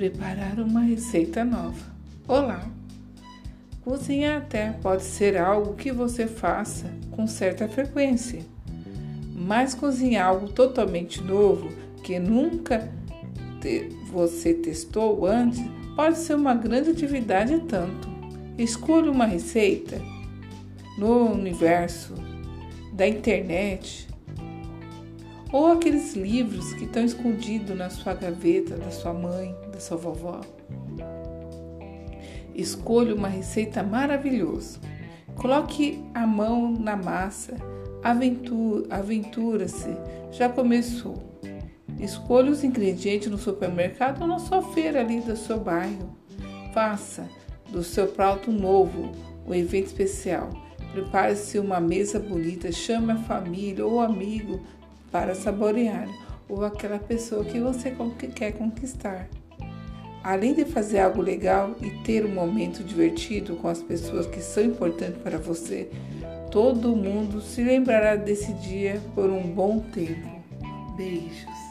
preparar uma receita nova. Olá! Cozinhar até pode ser algo que você faça com certa frequência, mas cozinhar algo totalmente novo que nunca te, você testou antes pode ser uma grande atividade tanto. Escolha uma receita no universo da internet ou aqueles livros que estão escondidos na sua gaveta da sua mãe, da sua vovó. Escolha uma receita maravilhosa. Coloque a mão na massa. Aventura-se. Já começou. Escolha os ingredientes no supermercado ou na sua feira ali do seu bairro. Faça do seu prato novo um evento especial. Prepare-se uma mesa bonita, chame a família ou amigo para saborear, ou aquela pessoa que você quer conquistar. Além de fazer algo legal e ter um momento divertido com as pessoas que são importantes para você, todo mundo se lembrará desse dia por um bom tempo. Beijos.